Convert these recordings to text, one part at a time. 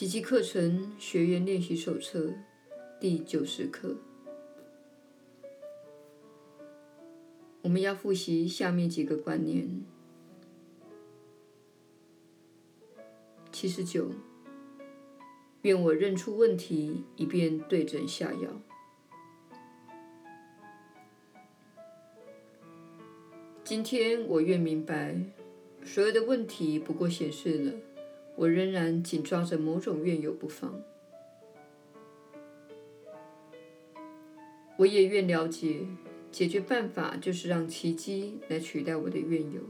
奇迹课程学员练习手册第九十课，我们要复习下面几个观念。七十九，愿我认出问题，以便对症下药。今天我愿明白，所有的问题不过显示了我仍然紧抓着某种怨尤不放。我也愿了解，解决办法就是让奇迹来取代我的怨尤。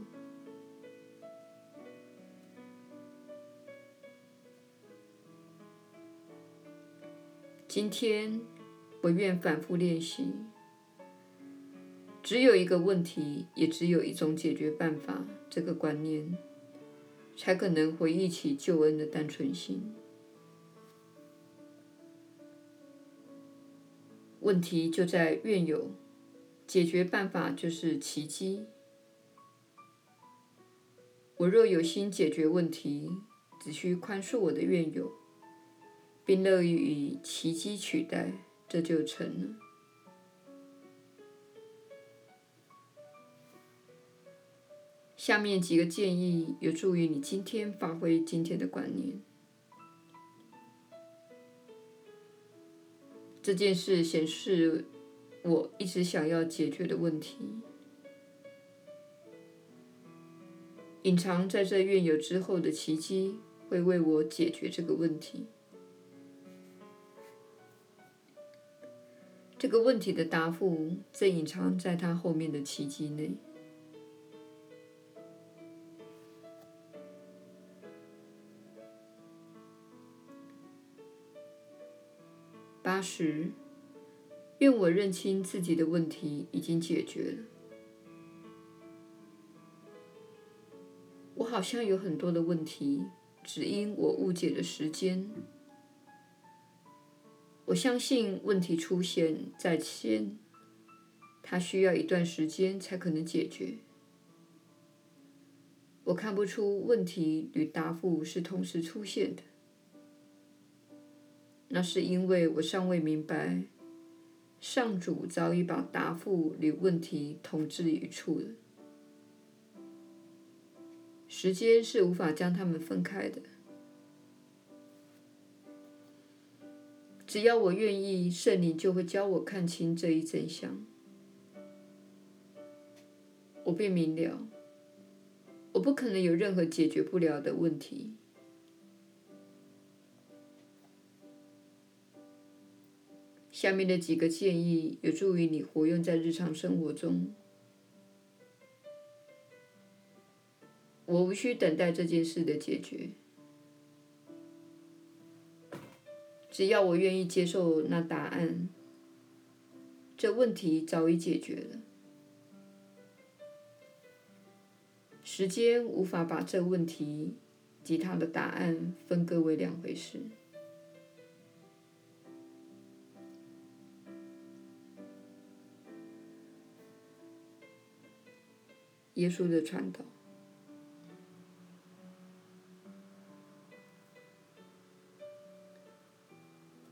今天我愿反复练习。只有一个问题，也只有一种解决办法。这个观念才可能回忆起救恩的单纯性。问题就在怨尤，解决办法就是奇迹。我若有心解决问题，只需宽恕我的怨尤，并乐意以奇迹取代，这就成了。下面几个建议有助于你今天发挥今天的观念。这件事显示我一直想要解决的问题，隐藏在这怨尤之后的奇迹会为我解决这个问题。这个问题的答复正隐藏在它后面的奇迹内。八十，愿我认清自己的问题已经解决了。我好像有很多的问题，只因我误解了时间。我相信问题出现在先，它需要一段时间才可能解决。我看不出问题与答复是同时出现的。那是因为我尚未明白，上主早已把答复与问题同置于一处了。时间是无法将它们分开的。只要我愿意，圣灵就会教我看清这一真相。我便明了，我不可能有任何解决不了的问题。下面的几个建议有助于你活用在日常生活中。我无需等待这件事的解决，只要我愿意接受那答案，这问题早已解决了。时间无法把这问题及它的答案分割为两回事。耶稣的传道，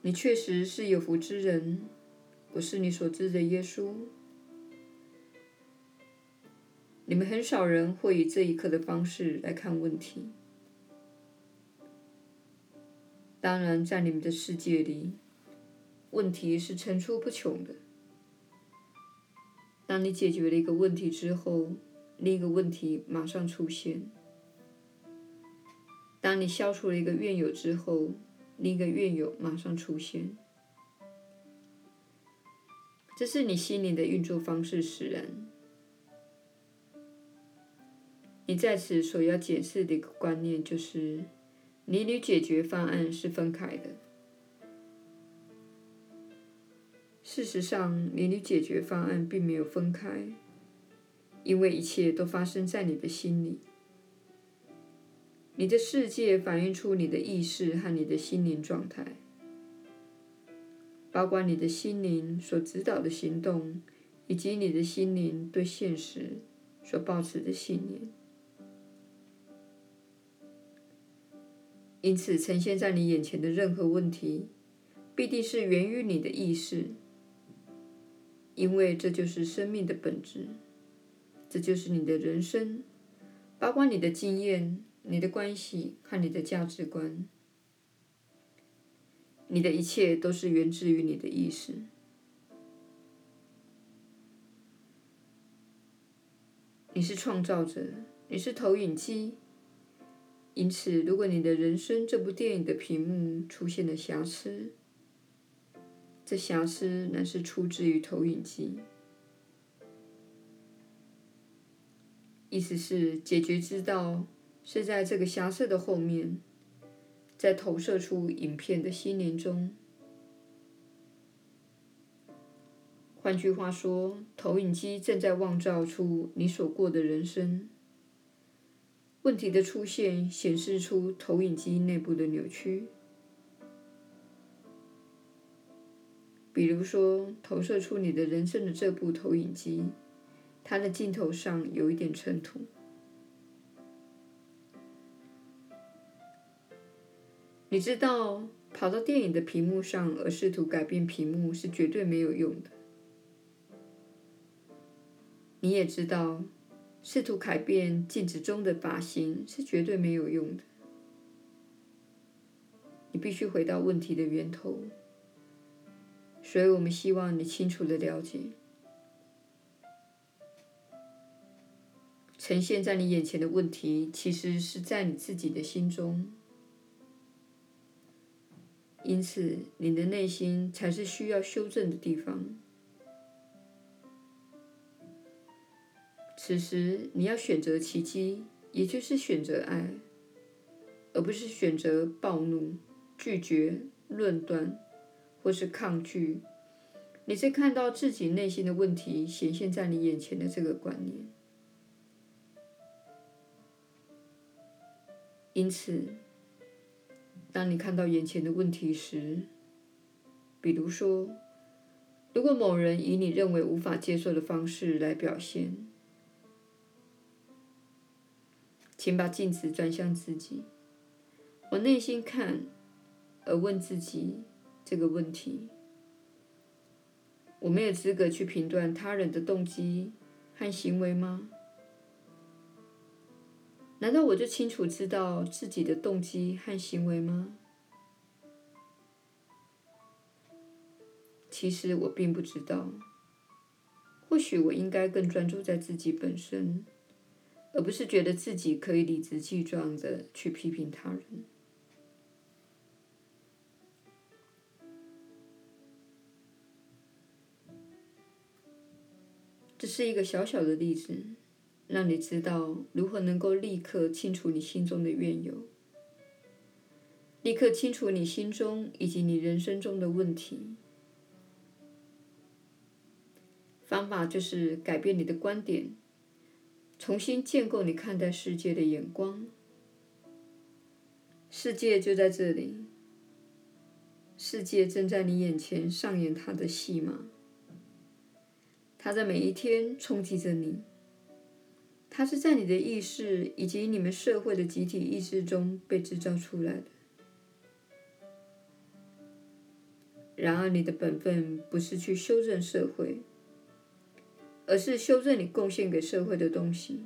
你确实是有福之人。我是你所知的耶稣。你们很少人会以这一刻的方式来看问题。当然，在你们的世界里，问题是层出不穷的。当你解决了一个问题之后，另一个问题马上出现。当你消除了一个怨友之后，另一个怨友马上出现。这是你心灵的运作方式使然。你在此所要解释的一个观念就是，你与解决方案是分开的。事实上，你与解决方案并没有分开。因为一切都发生在你的心里，你的世界反映出你的意识和你的心灵状态，包括你的心灵所指导的行动，以及你的心灵对现实所抱持的信念。因此，呈现在你眼前的任何问题，必定是源于你的意识，因为这就是生命的本质，这就是你的人生，包括你的经验、你的关系和你的价值观。你的一切都是源自于你的意识。你是创造者，你是投影机。因此，如果你的人生这部电影的屏幕出现了瑕疵，这瑕疵乃是出自于投影机。意思是，解决之道是在这个瑕疵的后面，在投射出影片的心灵中。换句话说，投影机正在妄造出你所过的人生。问题的出现显示出投影机内部的扭曲，比如说，投射出你的人生的这部投影机，它的镜头上有一点尘土。你知道，跑到电影的屏幕上而试图改变屏幕是绝对没有用的。你也知道。试图改变镜子中的发型是绝对没有用的。你必须回到问题的源头。所以我们希望你清楚地了解，呈现在你眼前的问题，其实是在你自己的心中。因此，你的内心才是需要修正的地方。此时，你要选择奇迹，也就是选择爱，而不是选择暴怒、拒绝、论断或是抗拒。你是看到自己内心的问题显现在你眼前的这个观念。因此，当你看到眼前的问题时，比如说，如果某人以你认为无法接受的方式来表现，请把镜子转向自己，往内心看，而问自己这个问题：我没有资格去评断他人的动机和行为吗？难道我就清楚知道自己的动机和行为吗？其实我并不知道。或许我应该更专注在自己本身。而不是觉得自己可以理直气壮的去批评他人。这是一个小小的例子，让你知道如何能够立刻清除你心中的怨尤，立刻清除你心中以及你人生中的问题。方法就是改变你的观点。重新建构你看待世界的眼光。世界就在这里，世界正在你眼前上演它的戏码。它在每一天冲击着你。它是在你的意识以及你们社会的集体意识中被制造出来的。然而，你的本分不是去修正社会。而是修正你贡献给社会的东西。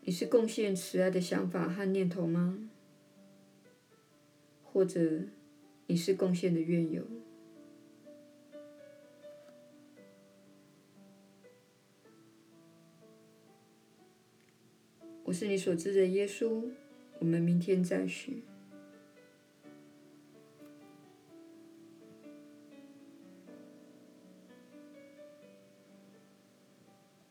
你是贡献慈爱的想法和念头吗？或者你是贡献的怨尤？我是你所知的耶稣。我们明天再续。